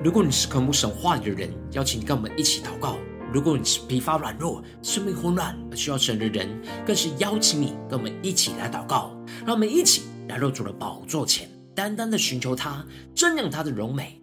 如果你是渴慕神话语的人，邀请你跟我们一起祷告；如果你是疲乏软弱、生命混乱而需要神的人，更是邀请你跟我们一起来祷告。让我们一起来入主的宝座前，单单的寻求他，瞻仰他的荣美。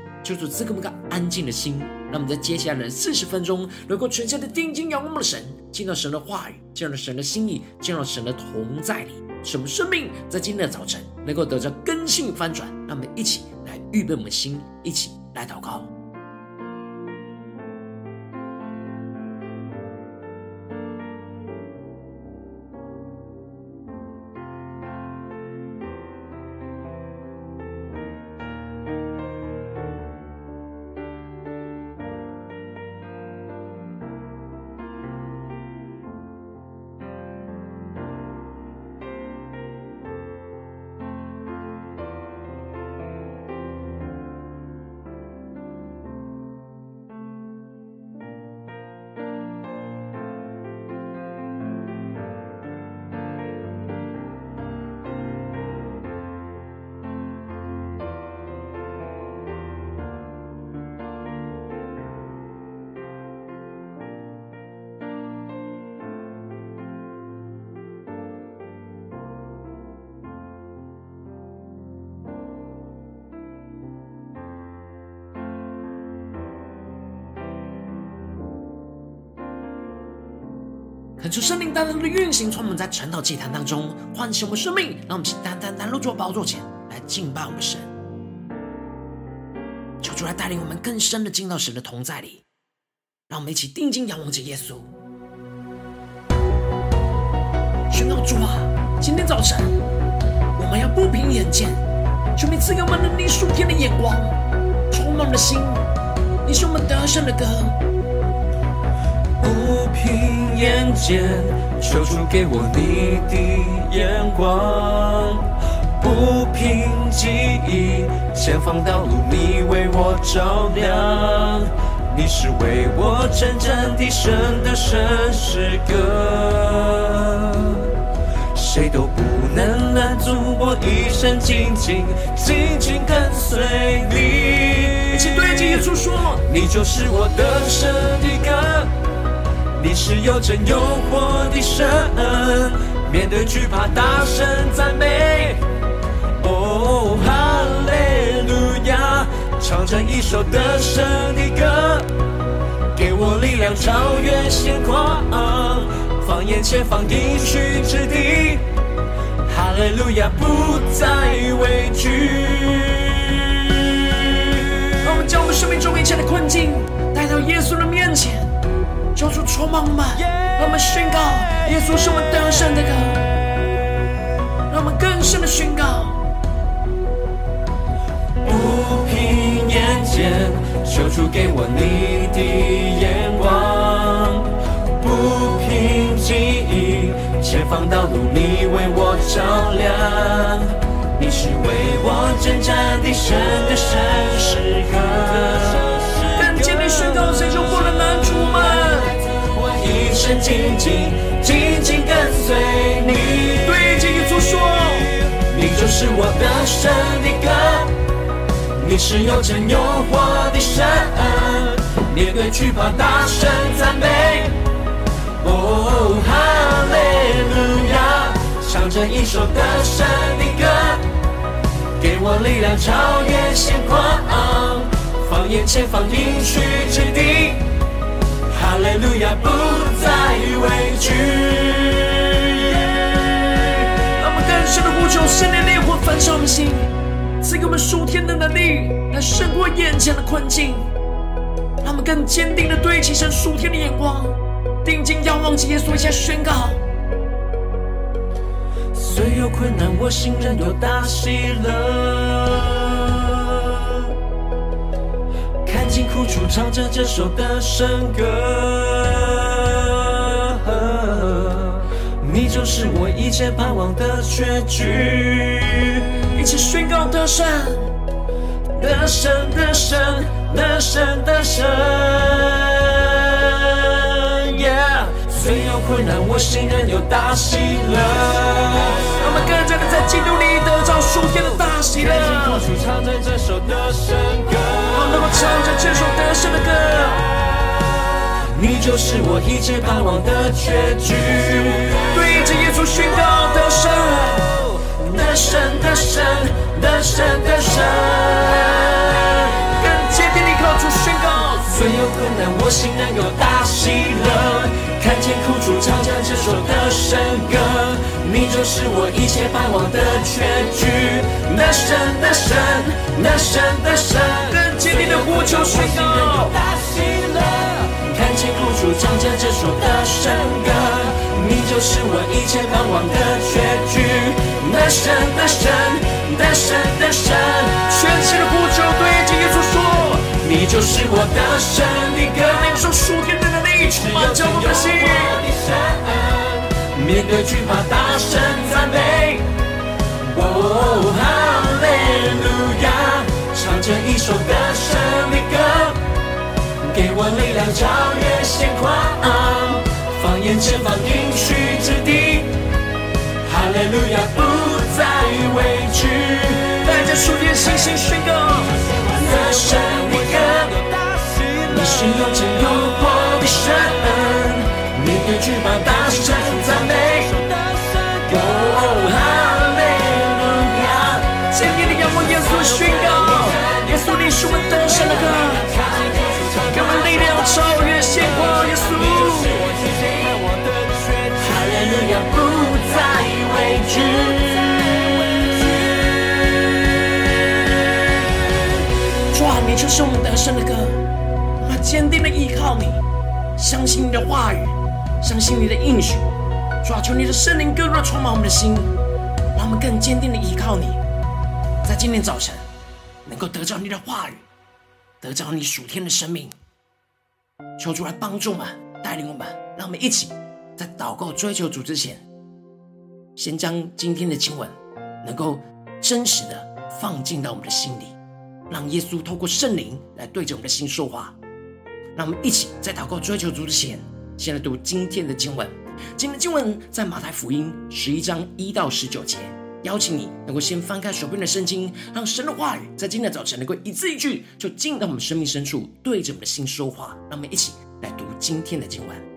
就主赐给我们个安静的心，让我们在接下来的四十分钟，能够全心的定睛仰望我们的神，见到神的话语，见到神的心意，见到神的同在里，使我们生命在今天的早晨能够得着根性翻转。让我们一起来预备我们的心，一起来祷告。恳求圣灵单单的运行，充满在晨祷祭坛当中，唤醒我们生命，让我们一起单单入主宝座前来敬拜我们神。求主来带领我们更深的进到神的同在里，让我们一起定睛仰望着耶稣。宣告主啊，今天早晨我们要不凭眼见，求你赐给我们能力属天的眼光，充满的心，你是我们得胜的歌。眼见，求主给我你的眼光；不凭记忆，前方道路你为我照亮。你是为我征战的神的圣诗歌，谁都不能拦阻我一生紧紧紧紧跟随你。一起对着耶稣说：你就是我得胜的歌。你是有真又活的神，面对惧怕大声赞美。哦，哈利路亚，唱着一首得胜的歌，给我力量超越险况，放眼前方应许之地。哈利路亚，不再畏惧。让我们将我们生命中一切的困境带到耶稣的面前。求主充满我们，让我们宣告耶稣是我们得胜的歌，让我们更深的宣告。不凭眼见，求主给我你的眼光；不凭记忆，前方道路你为我照亮。你是为我征战的神的圣紧紧紧紧跟随你，对着耶稣说，你就是我的神的歌，你是有真又活的神，面对惧怕大声赞美。哦，哈利路亚，唱着一首得胜的歌，给我力量超越险况，放眼前方应许之地。哈利路亚，不再畏惧。让我们更深的呼求，圣灵烈火焚烧我们心，赐给我们属天的能力，来胜过眼前的困境。让我们更坚定的对齐神属天的眼光，定睛仰望着耶稣，一下宣告。虽有困难，我心仍有大喜乐。苦楚唱着这首的圣歌，你就是我一切盼望的结局。一起宣告得胜，得胜，得胜，得胜，得胜。Yeah，虽有困难，我心仍有大喜乐。我们更加的在基督里得着属天的大喜乐。开口唱着这首得胜歌，唱着这首得胜的歌。你就是我一切盼望的结局。对着耶稣宣告得胜，得胜，得胜，得胜，得胜。更坚定地靠主宣告，虽有困难，我心仍有大喜乐。看见苦楚，唱着这首得胜歌。你就是我一切盼望的结局。得胜，得胜，得胜，得胜。更坚定的呼求宣告。苦楚唱着这首得胜歌，你就是我一切盼望的结局。得胜，得胜，得胜，得胜，全心的呼求，对着耶稣说，你就是我得胜的歌。领受属天的能力，充满着我的心。面对惧怕，大声赞美。哦，哈利路亚，这一首得胜的歌。给我力量，超越险况，放眼前方应许之地，哈利路亚不再畏惧。带着属天信心你就是我们得胜的歌，我们坚定的依靠你，相信你的话语，相信你的应许。主啊，求你的圣灵更多充满我们的心，让我们更坚定的依靠你，在今天早晨能够得着你的话语，得着你属天的生命。求主来帮助我们，带领我们，让我们一起在祷告追求主之前，先将今天的经文能够真实的放进到我们的心里，让耶稣透过圣灵来对着我们的心说话。让我们一起在祷告追求主之前，先来读今天的经文。今天的经文在马太福音十一章一到十九节。邀请你能够先翻开手边的圣经，让神的话语在今天早晨能够一字一句就进到我们生命深处，对着我们的心说话。让我们一起来读今天的经文。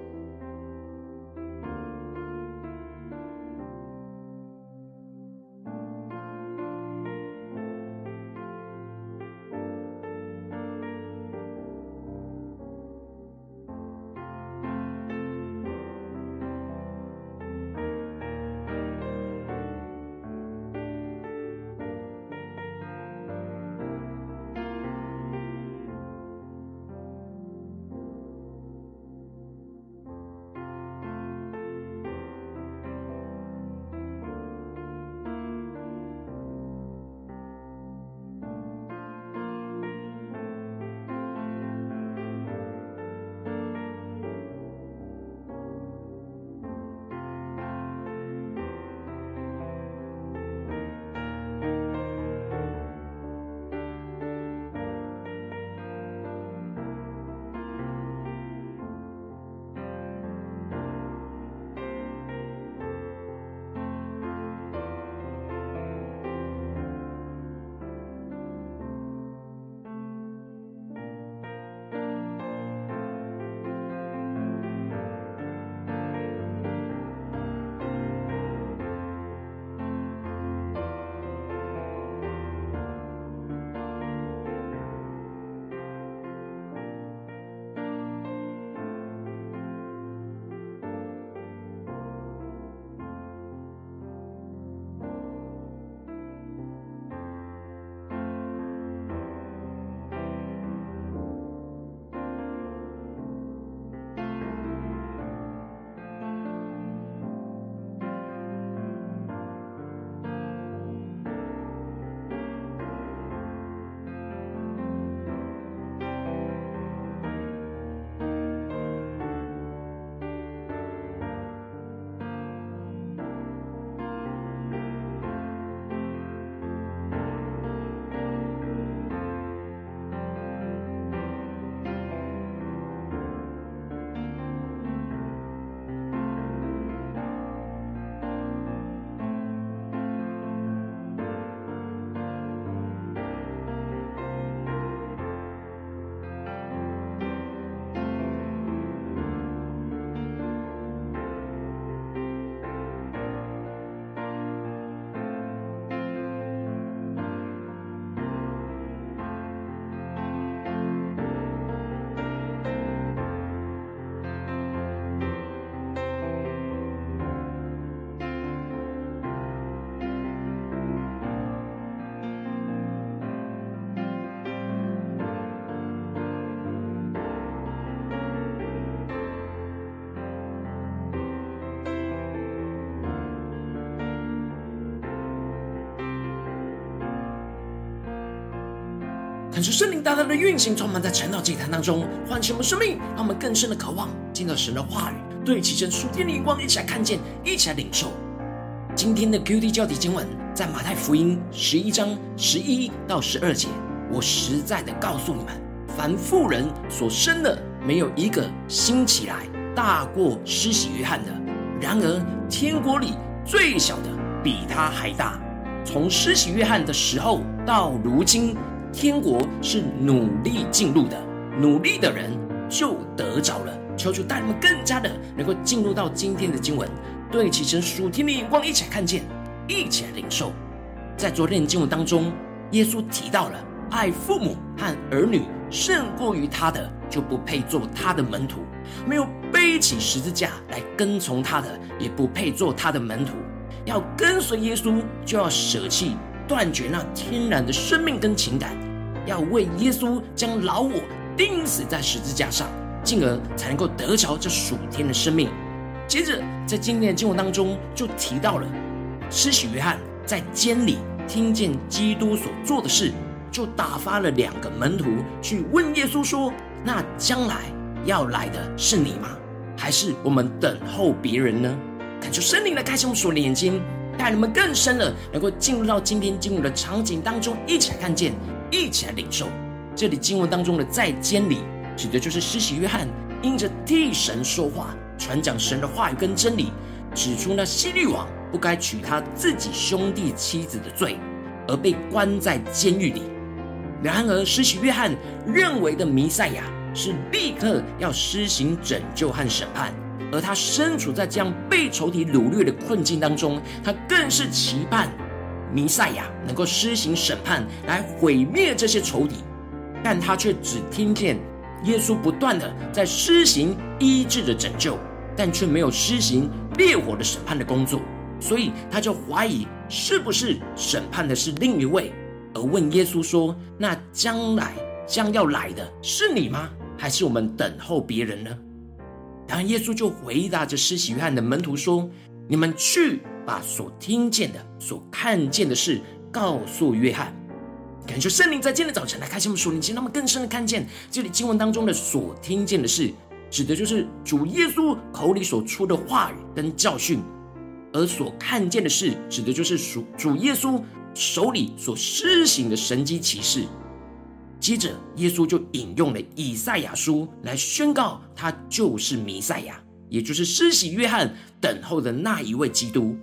看出圣灵大大的运行，充满在晨祷祭坛当中，唤醒我们生命，让我们更深的渴望见到神的话语，对齐神属天的眼光，一起来看见，一起来领受。今天的 QD 焦点经文在马太福音十一章十一到十二节。我实在的告诉你们，凡妇人所生的，没有一个兴起来大过施洗约翰的。然而天国里最小的比他还大。从施洗约翰的时候到如今，天国是努力进入的，努力的人就得着了。求主带你们更加的能够进入到今天的经文。对齐神属天的眼光，一起来看见，一起来领受。在昨天的经文当中，耶稣提到了爱父母和儿女胜过于他的，就不配做他的门徒；没有背起十字架来跟从他的，也不配做他的门徒。要跟随耶稣，就要舍弃、断绝那天然的生命跟情感，要为耶稣将老我钉死在十字架上，进而才能够得着这属天的生命。接着，在今天的经文当中，就提到了施洗约翰在监里听见基督所做的事，就打发了两个门徒去问耶稣说：“那将来要来的是你吗？还是我们等候别人呢？”恳求圣灵来开启我们属灵的眼睛，带你们更深的能够进入到今天经文的场景当中，一起来看见，一起来领受。这里经文当中的在监里，指的就是施洗约翰因着替神说话。传讲神的话语跟真理，指出那希律王不该娶他自己兄弟妻子的罪，而被关在监狱里。然而，施洗约翰认为的弥赛亚是立刻要施行拯救和审判，而他身处在这样被仇敌掳掠的困境当中，他更是期盼弥赛亚能够施行审判来毁灭这些仇敌，但他却只听见。耶稣不断的在施行医治的拯救，但却没有施行烈火的审判的工作，所以他就怀疑是不是审判的是另一位，而问耶稣说：“那将来将要来的是你吗？还是我们等候别人呢？”然后耶稣就回答着施洗约翰的门徒说：“你们去把所听见的、所看见的事告诉约翰。”感谢圣灵在今天的早晨来开启我们属灵心，让我们更深的看见这里经文当中的所听见的事，指的就是主耶稣口里所出的话语跟教训；而所看见的事，指的就是属主耶稣手里所施行的神迹奇事。接着，耶稣就引用了以赛亚书来宣告，他就是弥赛亚，也就是施洗约翰等候的那一位基督。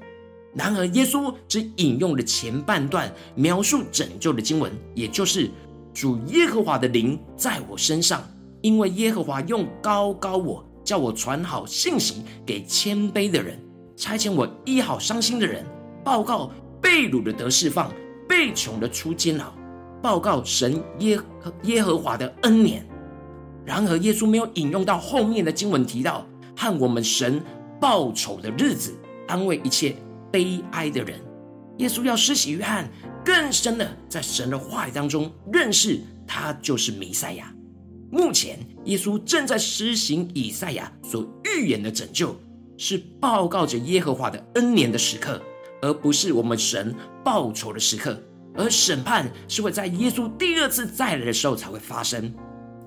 然而，耶稣只引用了前半段描述拯救的经文，也就是主耶和华的灵在我身上，因为耶和华用高高我，叫我传好信息给谦卑的人，差遣我医好伤心的人，报告被掳的得释放，被囚的出监牢，报告神耶耶和华的恩年。然而，耶稣没有引用到后面的经文提到和我们神报仇的日子，安慰一切。悲哀的人，耶稣要施洗约翰更深的在神的话语当中认识他就是弥赛亚。目前，耶稣正在施行以赛亚所预言的拯救，是报告着耶和华的恩年的时刻，而不是我们神报仇的时刻。而审判是会在耶稣第二次再来的时候才会发生。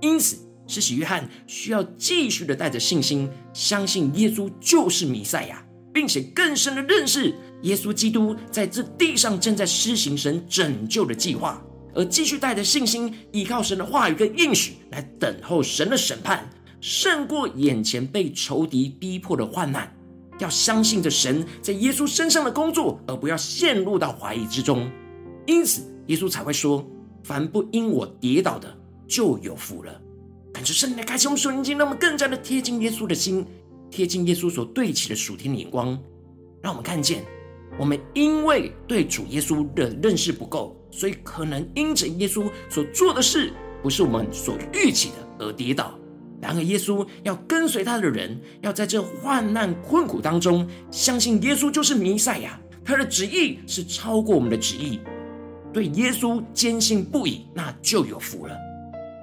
因此，施洗约翰需要继续的带着信心，相信耶稣就是弥赛亚。并且更深的认识耶稣基督在这地上正在施行神拯救的计划，而继续带着信心，依靠神的话语跟应许来等候神的审判，胜过眼前被仇敌逼迫的患难。要相信着神在耶稣身上的工作，而不要陷入到怀疑之中。因此，耶稣才会说：“凡不因我跌倒的，就有福了。”感谢圣灵的开启我们属灵经，让我们更加的贴近耶稣的心。贴近耶稣所对齐的属天的眼光，让我们看见，我们因为对主耶稣的认识不够，所以可能因着耶稣所做的事不是我们所预期的而跌倒。然而，耶稣要跟随他的人，要在这患难困苦当中，相信耶稣就是弥赛亚，他的旨意是超过我们的旨意。对耶稣坚信不疑，那就有福了。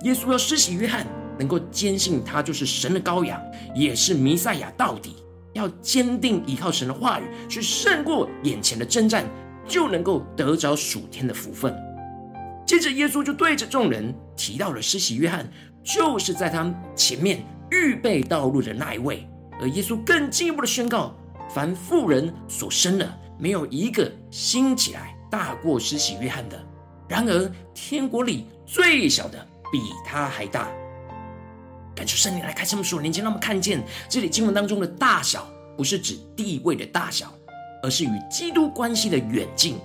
耶稣要施洗约翰。能够坚信他就是神的羔羊，也是弥赛亚到底，要坚定依靠神的话语，去胜过眼前的征战，就能够得着属天的福分。接着，耶稣就对着众人提到了施洗约翰，就是在他前面预备道路的那一位。而耶稣更进一步的宣告：凡妇人所生的，没有一个兴起来大过施洗约翰的。然而，天国里最小的比他还大。感谢圣灵来开这么说，年轻让我们看见这里经文当中的大小，不是指地位的大小，而是与基督关系的远近。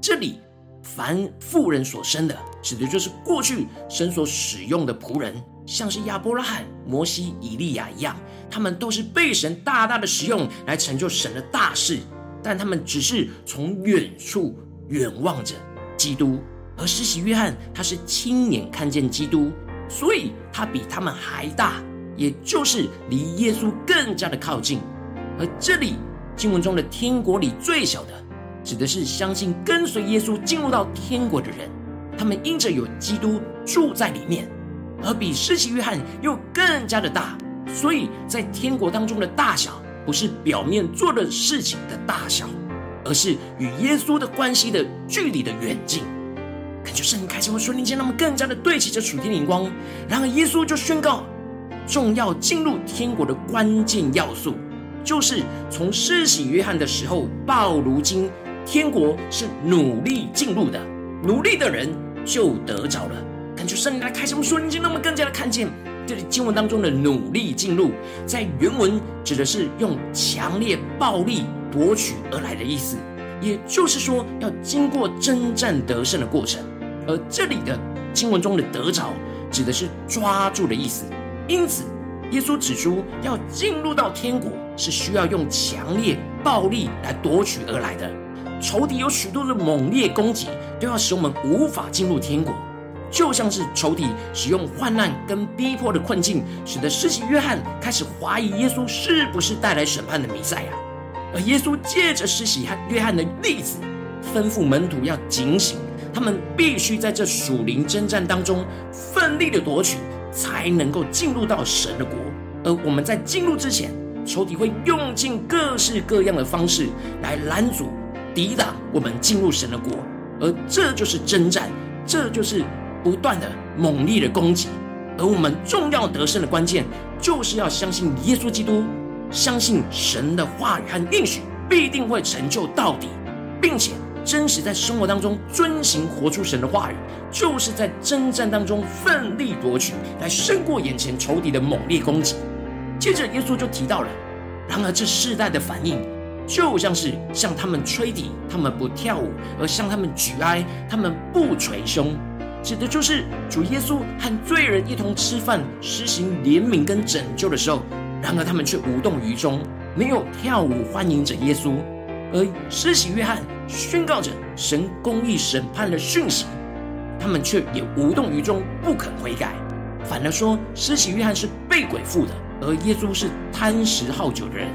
这里。凡妇人所生的，指的就是过去神所使用的仆人，像是亚伯拉罕、摩西、以利亚一样，他们都是被神大大的使用来成就神的大事，但他们只是从远处远望着基督。而施洗约翰他是亲眼看见基督，所以他比他们还大，也就是离耶稣更加的靠近。而这里经文中的天国里最小的。指的是相信跟随耶稣进入到天国的人，他们因着有基督住在里面，而比施洗约翰又更加的大，所以在天国当中的大小，不是表面做的事情的大小，而是与耶稣的关系的距离的远近。感觉圣灵开启我们属灵间，让我们更加的对齐着属天的眼光。然而耶稣就宣告，重要进入天国的关键要素，就是从施洗约翰的时候到如今。天国是努力进入的，努力的人就得着了。感觉圣灵来开什么说，你就那么更加的看见这里经文当中的努力进入，在原文指的是用强烈暴力夺取而来的意思，也就是说要经过征战得胜的过程。而这里的经文中的得着，指的是抓住的意思。因此，耶稣指出要进入到天国，是需要用强烈暴力来夺取而来的。仇敌有许多的猛烈攻击，都要使我们无法进入天国，就像是仇敌使用患难跟逼迫的困境，使得施洗约翰开始怀疑耶稣是不是带来审判的弥赛亚。而耶稣借着施洗约翰的例子，吩咐门徒要警醒，他们必须在这属灵征战当中奋力的夺取，才能够进入到神的国。而我们在进入之前，仇敌会用尽各式各样的方式来拦阻。抵挡我们进入神的国，而这就是征战，这就是不断的猛烈的攻击。而我们重要得胜的关键，就是要相信耶稣基督，相信神的话语和应许必定会成就到底，并且真实在生活当中遵行活出神的话语，就是在征战当中奋力夺取，来胜过眼前仇敌的猛烈攻击。接着耶稣就提到了，然而这世代的反应。就像是向他们吹笛，他们不跳舞；而向他们举哀，他们不捶胸。指的就是主耶稣和罪人一同吃饭，施行怜悯跟拯救的时候，然而他们却无动于衷，没有跳舞欢迎着耶稣。而施洗约翰宣告着神公义审判的讯息，他们却也无动于衷，不肯悔改，反而说施洗约翰是被鬼附的，而耶稣是贪食好酒的人。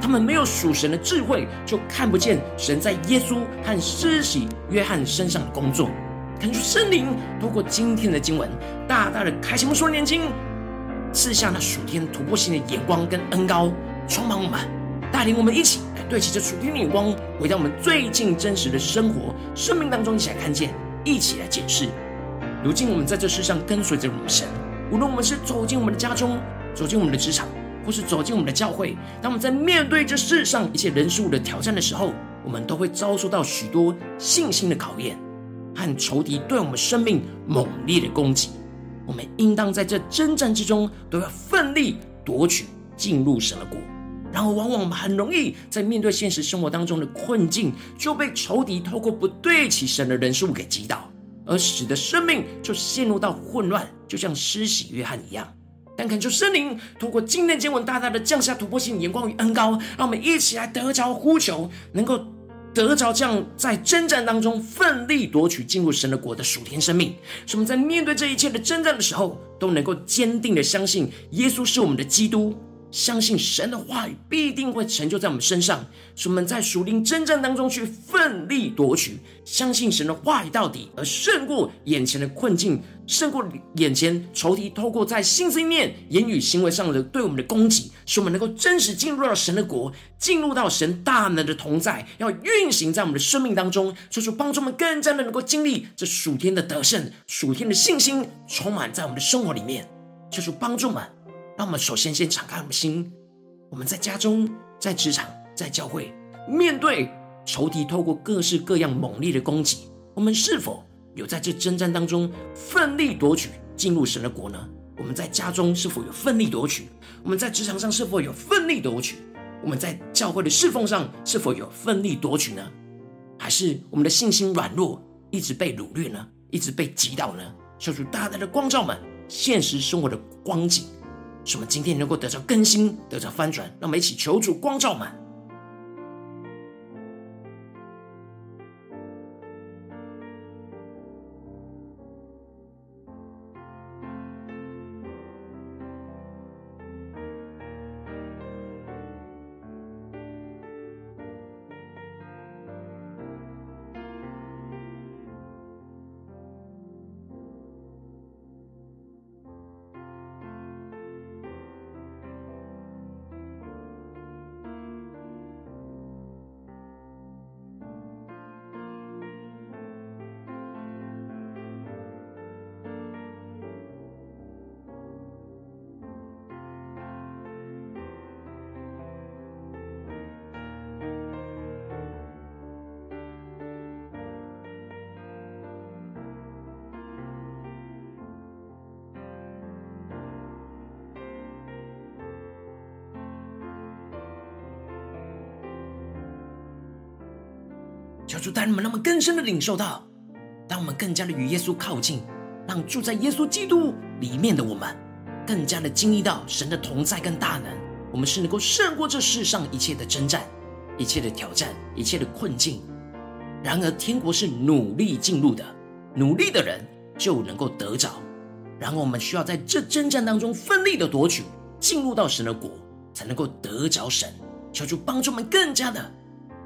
他们没有属神的智慧，就看不见神在耶稣和施洗约翰身上的工作。感觉圣灵透过今天的经文，大大的开启我们属灵眼睛，赐下那属天突破性的眼光跟恩膏，充满我们，带领我们一起来对齐这属天的眼光，回到我们最近真实的生活生命当中，一起来看见，一起来检视。如今我们在这世上跟随着我们神，无论我们是走进我们的家中，走进我们的职场。或是走进我们的教会，当我们在面对这世上一切人事物的挑战的时候，我们都会遭受到许多信心的考验和仇敌对我们生命猛烈的攻击。我们应当在这征战之中，都要奋力夺取进入神的国。然后，往往我们很容易在面对现实生活当中的困境，就被仇敌透过不对齐神的人数给击倒，而使得生命就陷入到混乱，就像施洗约翰一样。但恳求圣灵通过今天经文，大大的降下突破性眼光与恩膏，让我们一起来得着呼求，能够得着这样在征战当中奋力夺取进入神的国的属天生命。使我们在面对这一切的征战的时候，都能够坚定的相信耶稣是我们的基督，相信神的话语必定会成就在我们身上，使我们在属灵征战当中去奋力夺取，相信神的话语到底，而胜过眼前的困境，胜过眼前仇敌透过在心思意念、言语、行为上的对我们的攻击，使我们能够真实进入到神的国，进入到神大能的同在，要运行在我们的生命当中，求主帮助我们更加的能够经历这属天的得胜、属天的信心，充满在我们的生活里面，求主帮助我们。让我们首先先敞开我们心，我们在家中、在职场、在教会，面对仇敌透过各式各样猛烈的攻击，我们是否有在这征战当中奋力夺取进入神的国呢？我们在家中是否有奋力夺取？我们在职场上是否有奋力夺取？我们在教会的侍奉上是否有奋力夺取呢？还是我们的信心软弱，一直被掳掠呢？一直被击倒呢？求主大大的光照们现实生活的光景。什么今天能够得到更新，得到翻转，让我们一起求主光照满。求主带领我们，那么更深的领受到，当我们更加的与耶稣靠近，让住在耶稣基督里面的我们，更加的经历到神的同在跟大能，我们是能够胜过这世上一切的征战、一切的挑战、一切的困境。然而，天国是努力进入的，努力的人就能够得着。然后，我们需要在这征战当中奋力的夺取，进入到神的国，才能够得着神。求主帮助我们更加的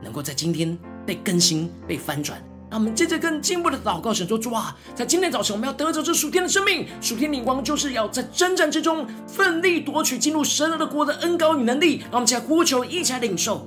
能够在今天。被更新、被翻转，那我们接着更进一步的祷告，神说：主啊，在今天早晨，我们要得着这属天的生命、属天灵光，就是要在征战之中奋力夺取进入神的国的恩膏与能力。让我们一起来呼求，一起来领受。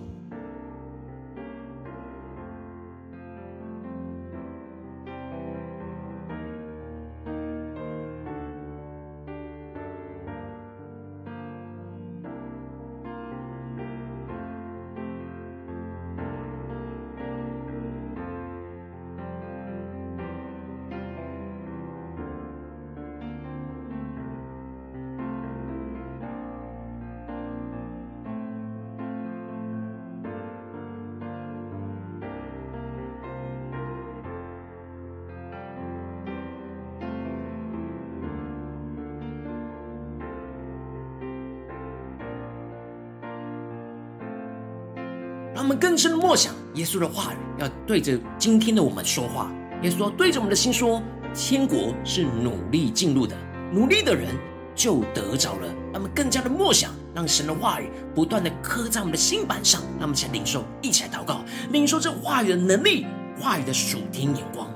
更深的默想耶稣的话语，要对着今天的我们说话。耶稣要对着我们的心说：“天国是努力进入的，努力的人就得着了。”让我们更加的默想，让神的话语不断的刻在我们的心板上。那么，请领受，一起来祷告，领受这话语的能力，话语的属天眼光。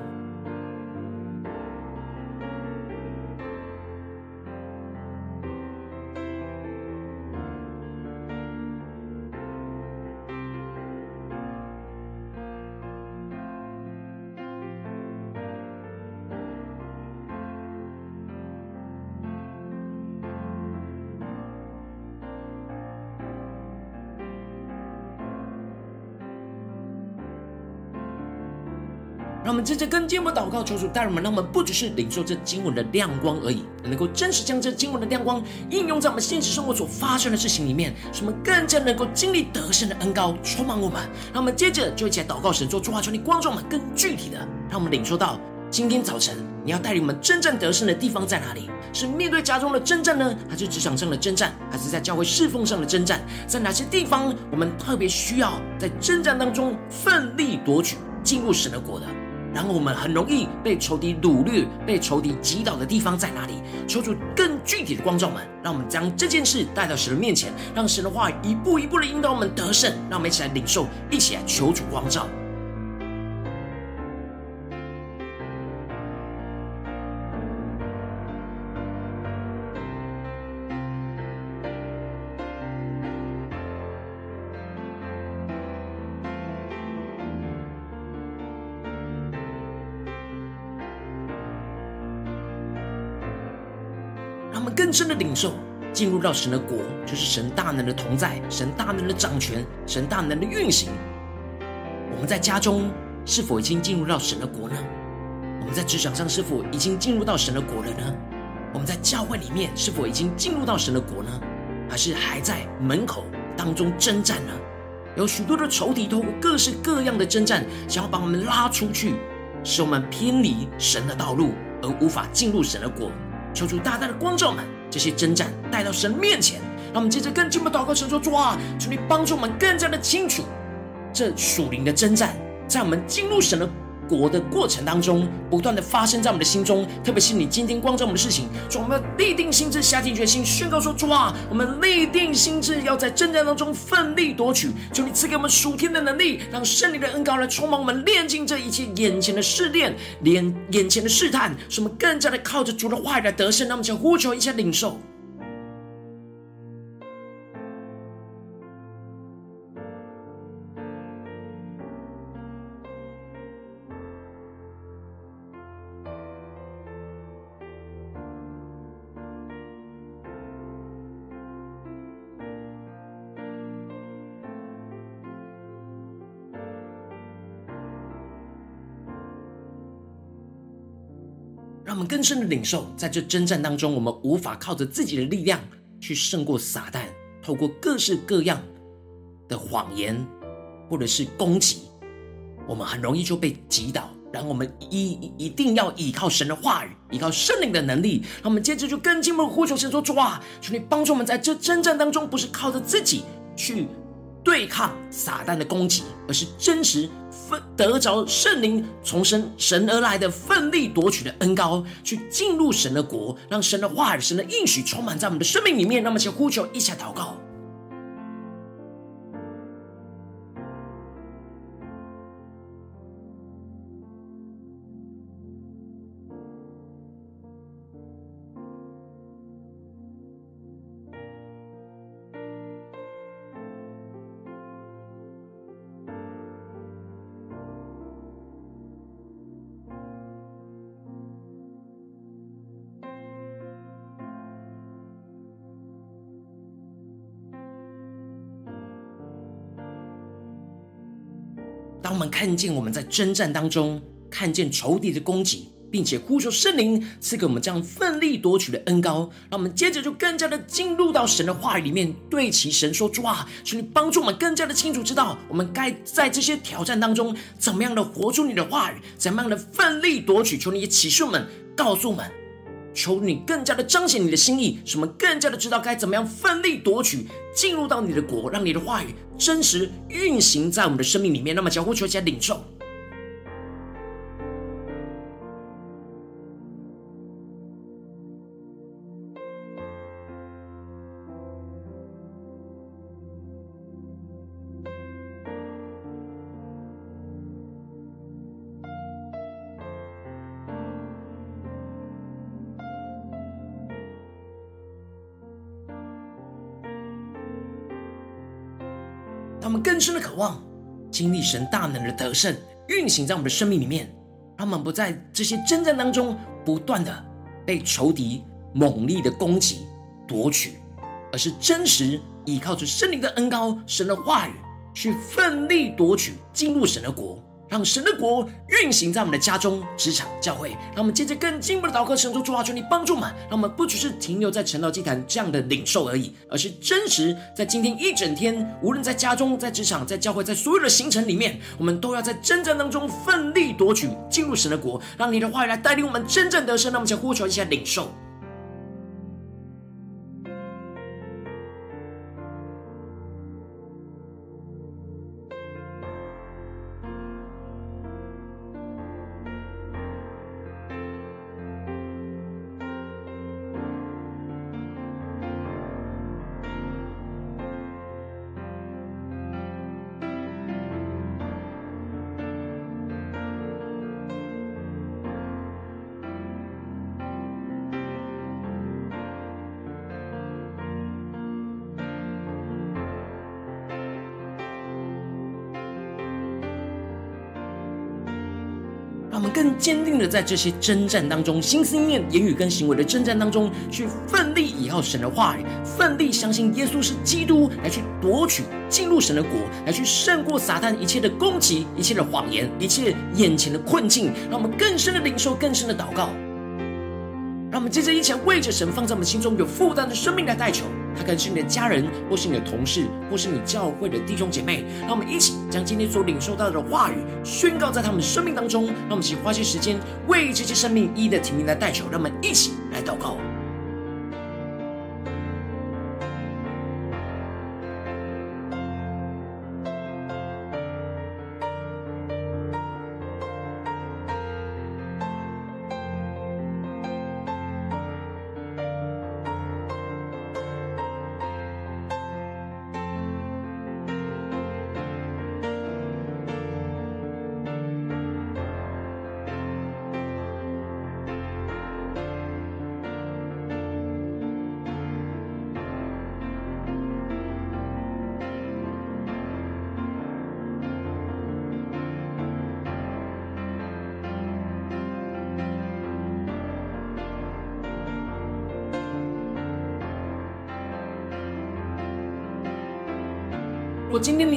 接着跟进我们祷告，求主带领我们，让我们不只是领受这经文的亮光而已，能够真实将这经文的亮光应用在我们现实生活所发生的事情里面，使我们更加能够经历得胜的恩膏充满我们。让我们接着就一起来祷告神，做主啊，求你光照我们更具体的，让我们领受到今天早晨你要带领我们真正得胜的地方在哪里？是面对家中的征战呢，还是职场上的征战，还是在教会侍奉上的征战？在哪些地方我们特别需要在征战当中奋力夺取进入神的国的？然后我们很容易被仇敌掳掠、被仇敌击倒的地方在哪里？求主更具体的光照我们，让我们将这件事带到神的面前，让神的话一步一步的引导我们得胜。让我们一起来领受，一起来求主光照。更深的领受，进入到神的国，就是神大能的同在，神大能的掌权，神大能的运行。我们在家中是否已经进入到神的国呢？我们在职场上是否已经进入到神的国了呢？我们在教会里面是否已经进入到神的国呢？还是还在门口当中征战呢？有许多的仇敌透过各式各样的征战，想要把我们拉出去，使我们偏离神的道路，而无法进入神的国。求主大大的光照们，这些征战带到神面前，让我们接着更进一步祷告，神说：主啊，求你帮助我们更加的清楚，这属灵的征战，在我们进入神的国的过程当中，不断的发生在我们的心中，特别是你今天光照我们的事情，主，我们要立定心志，下定决心，宣告说：主啊，我们立定心志，要在征战当中奋力夺取。求你赐给我们属天的能力，让圣灵的恩膏来充满我们，炼净这一切眼前的试炼，连眼前的试探，使我们更加的靠着主的话语来得胜。那么，就呼求一下领受。我们更深的领受，在这征战当中，我们无法靠着自己的力量去胜过撒旦，透过各式各样的谎言或者是攻击，我们很容易就被击倒。然后我们一一定要依靠神的话语，依靠圣灵的能力。那我们接着就更进一步呼求神说：主啊，求你帮助我们在这征战当中，不是靠着自己去对抗撒旦的攻击，而是真实。得着圣灵从生神而来的奋力夺取的恩膏，去进入神的国，让神的话语、神的应许充满在我们的生命里面。那么，请呼求，一下祷告。当我们看见我们在征战当中，看见仇敌的攻击，并且呼求圣灵赐给我们这样奋力夺取的恩膏，让我们接着就更加的进入到神的话语里面，对齐神说：主啊，求你帮助我们更加的清楚知道，我们该在这些挑战当中，怎么样的活出你的话语，怎么样的奋力夺取。求你启示我们，告诉我们。求你更加的彰显你的心意，使我们更加的知道该怎么样奋力夺取，进入到你的国，让你的话语真实运行在我们的生命里面。那么，交互求加领受。经历神大能的得胜运行在我们的生命里面，他们不在这些征战当中不断的被仇敌猛烈的攻击夺取，而是真实依靠着圣灵的恩高、神的话语去奋力夺取，进入神的国。让神的国运行在我们的家中、职场、教会。让我们接着更进一步的祷告，神说主啊，求你帮助我们。让我们不只是停留在晨祷祭坛这样的领受而已，而是真实在今天一整天，无论在家中、在职场、在教会、在所有的行程里面，我们都要在征战当中奋力夺取，进入神的国。让你的话语来带领我们真正得胜。那我们先呼求一下领受。在这些征战当中，心思念、言语跟行为的征战当中，去奋力依靠神的话语，奋力相信耶稣是基督，来去夺取进入神的国，来去胜过撒旦一切的攻击、一切的谎言、一切眼前的困境，让我们更深的领受、更深的祷告。让我们接着一起为着神放在我们心中有负担的生命来代求，他可能是你的家人，或是你的同事，或是你教会的弟兄姐妹。让我们一起将今天所领受到的话语宣告在他们生命当中。让我们一起花些时间为这些生命一一的提名来代求。让我们一起来祷告。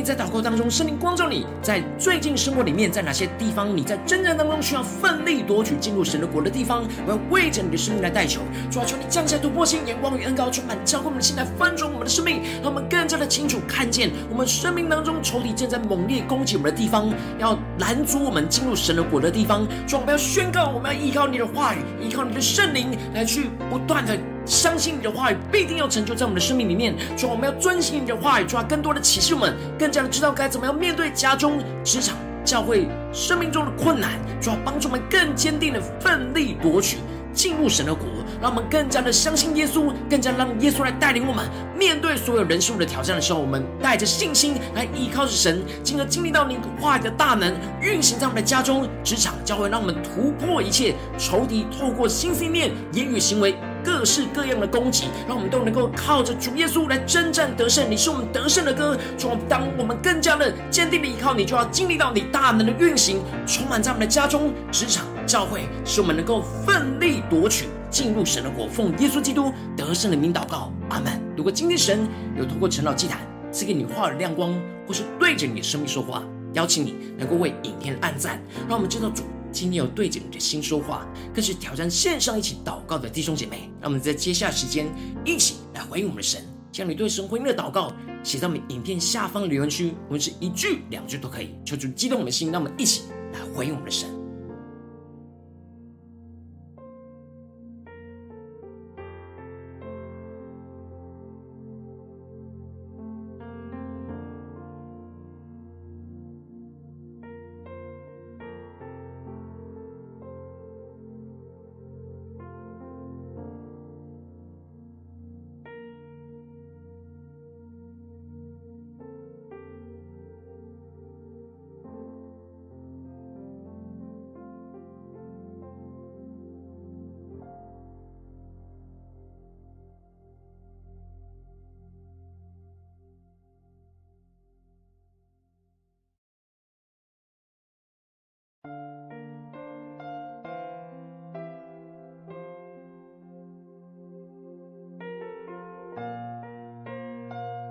在祷告当中，圣灵光照你，在最近生活里面，在哪些地方你在征战当中需要奋力夺取进入神的国的地方，我要为着你的生命来代求。主啊，求你降下突破性眼光与恩膏，充满教会我们的心，来翻转我们的生命，让我们更加的清楚看见我们生命当中仇敌正在猛烈攻击我们的地方，要拦阻我们进入神的国的地方。主啊，我们要宣告，我们要依靠你的话语，依靠你的圣灵来去不断的。相信你的话语必定要成就在我们的生命里面，主啊，我们要遵行你的话语，主啊，更多的启示我们，更加的知道该怎么样面对家中、职场、教会生命中的困难，主啊，帮助我们更坚定的奋力夺取进入神的国，让我们更加的相信耶稣，更加让耶稣来带领我们面对所有人事物的挑战的时候，我们带着信心来依靠着神，进而经历到你话语的大能运行在我们的家中、职场、教会，让我们突破一切仇敌透过心思念、言语、行为。各式各样的攻击，让我们都能够靠着主耶稣来征战得胜。你是我们得胜的歌，从，当我们更加的坚定的依靠你，就要经历到你大能的运行，充满在我们的家中、职场、教会，使我们能够奋力夺取进入神的国。奉耶稣基督得胜的名祷告，阿门。如果今天神有透过陈老祭坛赐给你话语的亮光，或是对着你的生命说话，邀请你能够为影片按赞，让我们知道主。今天有对着你的心说话，更是挑战线上一起祷告的弟兄姐妹。让我们在接下时间一起来回应我们的神，将你对神回应的祷告写在我们影片下方留言区，我们是一句两句都可以，求主激动我们的心，让我们一起来回应我们的神。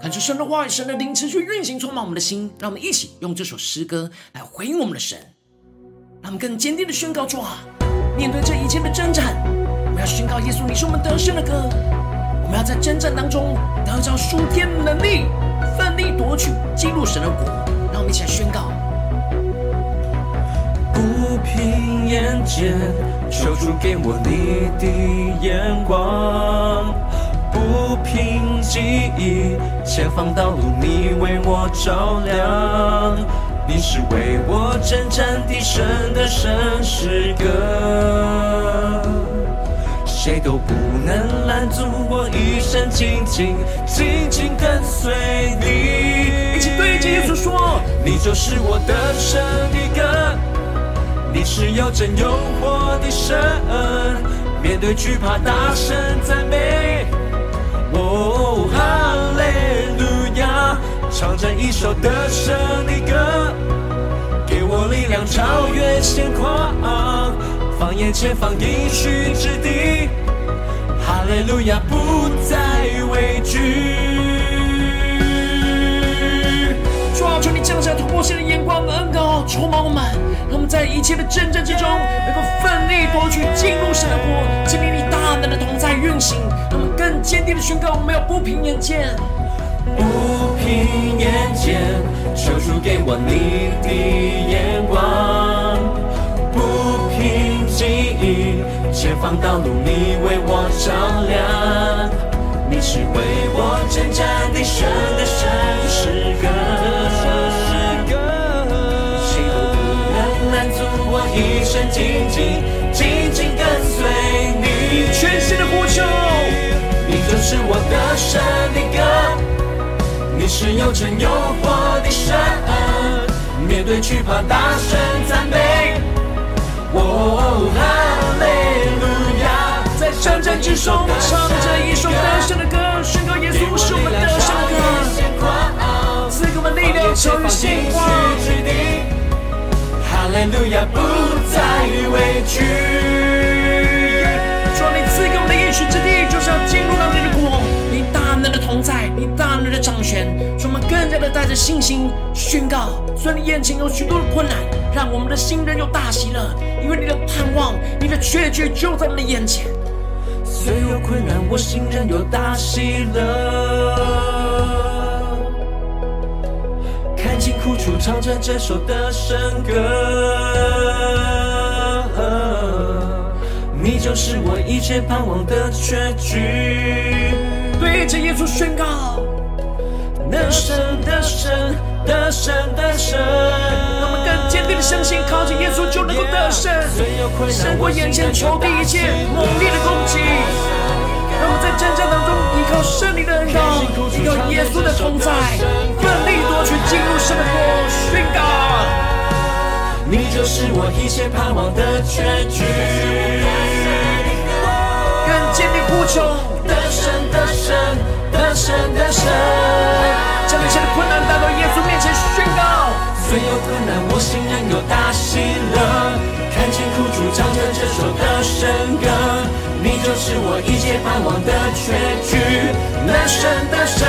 看出神的话语，神的灵持续运行，充满我们的心。让我们一起用这首诗歌来回应我们的神，让我们更坚定的宣告：主啊，面对这一切的征战，我们要宣告耶稣，你是我们得胜的歌。我们要在征战当中得着属天的能力，奋力夺取进入神的国。让我们一起来宣告：不凭眼见，求主给我你的眼光。记忆，前方道路你为我照亮，你是为我征战的神的神诗歌，谁都不能拦阻我一生紧紧紧紧跟随你。一起对着耶稣说，你就是我得胜的歌，你是又真又活的神，面对惧怕大声赞美。哦，哈利路亚！唱着一首得胜的歌，给我力量超越险况，放眼前方应许之地，哈利路亚不再畏惧。降下突破性的眼光和恩膏，充满我们，让我们在一切的征战之中，能够奋力夺取进入神的国，经历你大能的同在运行，让我们更坚定的宣告：我们要不凭眼见。不凭眼见，求主给我你的眼光；不凭记忆，前方道路你为我照亮。你是为我征战的神的神诗歌，一生紧紧紧紧跟随你。全新的呼求，你就是我的神的歌。你是又真又活的神，面对惧怕，大声赞美。哦，哈利路亚！在征战之中，唱着一首得胜的歌，宣告耶稣是我们得胜的歌，赐给我们力量，超越险况。哈利路亚，不再畏惧。主啊，你赐给我们的应许之地，就是要进入到你的国。你大能的同在，你大能的掌权，使我们更加的带着信心宣告。虽然你眼前有许多的困难，让我们的心仍有大喜乐，因为你的盼望，你的确据就在我们的眼前。虽有困难，我心仍有大喜乐。看清苦楚，唱着这首得胜歌。你就是我一切盼望的结局。对着耶稣宣告，得胜得胜得胜得胜，让我们更坚定的相信，靠近耶稣就能够得胜，胜过眼前仇敌一切猛烈的攻击。让我们在征战当中是我一切盼望的结局，更坚定呼求。的神的神的神的神，将一切的困难带到耶稣面前宣告。虽有困难，我心仍有大喜乐。看见苦楚，唱着这首得胜歌。你就是我一切盼望的确据。得胜得胜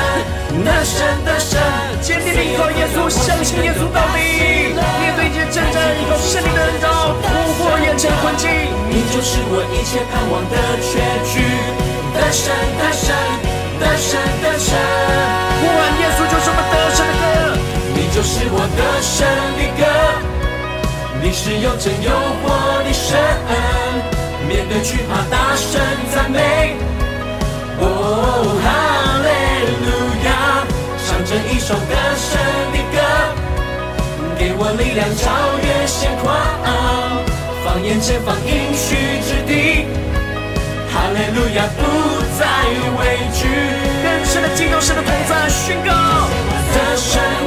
得胜得胜，坚定的依靠耶稣，相信耶稣到底。面对一切征战，依靠圣灵的恩膏，突破眼前困境。你就是我一切盼望的确据。得胜得胜得胜得胜，呼唤耶稣就是我得胜的歌，你是又真又活的神，面对惧怕大声赞美，哦哈利路亚，唱着一首得胜的歌，给我力量超越险况，放眼前方应许之地。哈利路亚，不再畏惧，更深的敬拜，神的同在，宣告得胜的歌，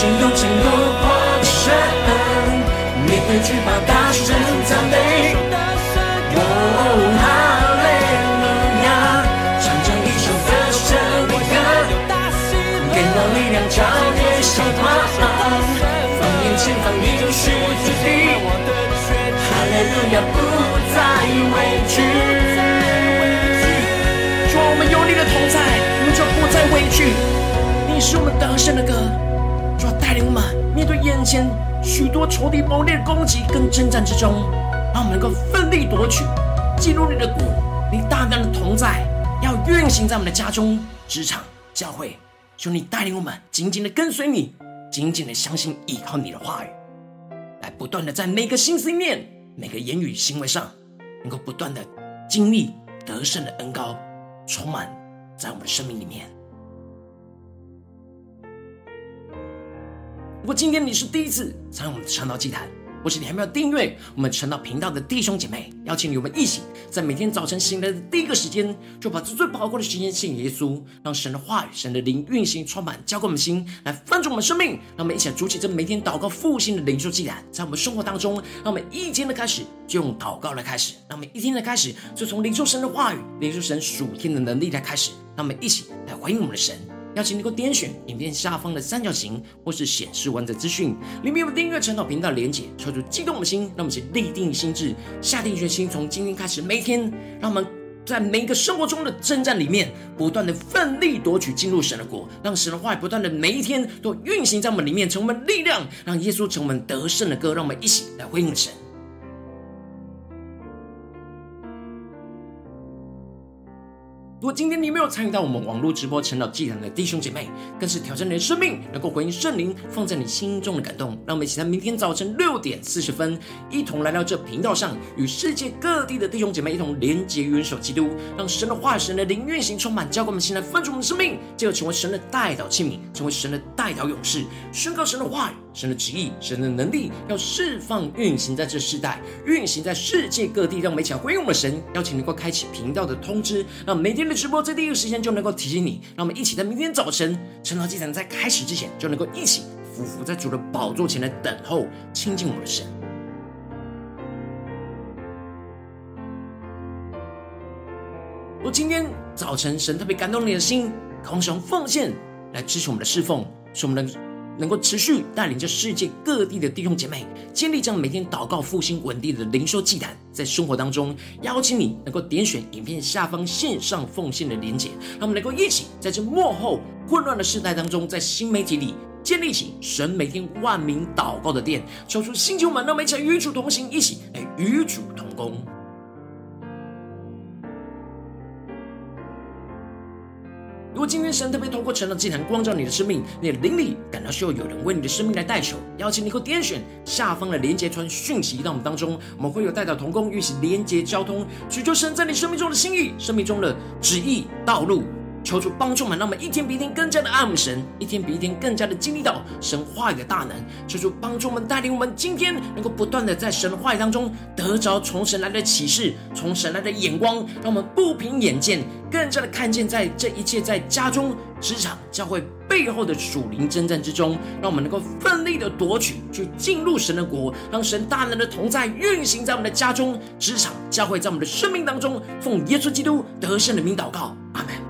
你是又真又活的神，面对惧怕大声赞美。哦，哈利路亚，唱着一首得胜的歌，给我力量超越险况，放眼前方应许之地。哈利路亚，不再畏惧。主，我们有你的同在，我们就不再畏惧。你是我们得胜的歌，面对眼前许多仇敌猛烈的攻击跟征战之中，让我们能够奋力夺取，进入你的国。你大能的同在要运行在我们的家中、职场、教会，求你带领我们紧紧的跟随你，紧紧的相信依靠你的话语，来不断的在每个心思念。每个言语行为上，能够不断的经历得胜的恩膏，充满在我们的生命里面。如果今天你是第一次参与我们的传道祭坛，或是你还没有订阅我们传道频道的弟兄姐妹，邀请你我们一起，在每天早晨醒来的第一个时间，就把这最宝贵的时间献给耶稣，让神的话语、神的灵运行充满，浇灌我们心，来翻转我们生命。让我们一起来筑起这每天祷告复兴的灵修祭坛，在我们生活当中，让我们一天的开始就用祷告来开始，让我们一天的开始就从领受神的话语、领受神属天的能力来开始。让我们一起来回应我们的神。邀请你能够点选影片下方的三角形，或是显示完整资讯，里面有订阅陈祷频道连结，抽出激动的心，让我们一起立定心志，下定决心，从今天开始，每一天让我们在每一个生活中的征战里面，不断的奋力夺取进入神的国，让神的话语不断的每一天都运行在我们里面，成为力量，让耶稣成为我们得胜的歌，让我们一起来回应神。如果今天你没有参与到我们网络直播晨祷祭坛的弟兄姐妹，更是挑战你的生命，能够回应圣灵放在你心中的感动。让我们一起在明天早晨六点四十分，一同来到这频道上，与世界各地的弟兄姐妹一同连结、元首基督，让神的化身、的灵运行充满，教灌我们现在分出我们生命，进而成为神的代祷器皿，成为神的代祷勇士，宣告神的话语。神的旨意，神的能力，要释放运行在这世代，运行在世界各地，让我们一起来回应我们的神。邀请能够开启频道的通知，让每天的直播在第一个时间就能够提醒你。让我们一起在明天早晨晨祷祭坛在开始之前，就能够一起俯伏在主的宝座前来等候亲近我们的神。若今天早晨神特别感动你的心，渴望奉献来支持我们的侍奉，使我们的。能够持续带领着世界各地的弟兄姐妹，建立这样每天祷告复兴稳定的灵修祭坛，在生活当中邀请你能够点选影片下方线上奉献的连结，让我们能够一起在这幕后混乱的世代当中，在新媒体里建立起神每天万名祷告的殿，求出新旧门，让我们一起与主同行，一起来与主同工。果今天神特别透过晨祷祭坛光照你的生命，你的灵里感到需要有人为你的生命来代求，邀请你可点选下方的连接传讯息到我们当中，我们会有代表同工，与其连接交通，寻求神在你生命中的心意，生命中的旨意道路。求主帮助我们，让我们一天比一天更加的爱慕神，一天比一天更加的经历到神话语的大能。求主帮助我们，带领我们今天能够不断的在神话语当中得着从神来的启示，从神来的眼光，让我们不凭眼见，更加的看见在这一切在家中、职场、教会背后的属灵征战之中，让我们能够奋力的夺取，去进入神的国，让神大能的同在运行在我们的家中、职场、教会，在我们的生命当中，奉耶稣基督得胜的名祷告。阿门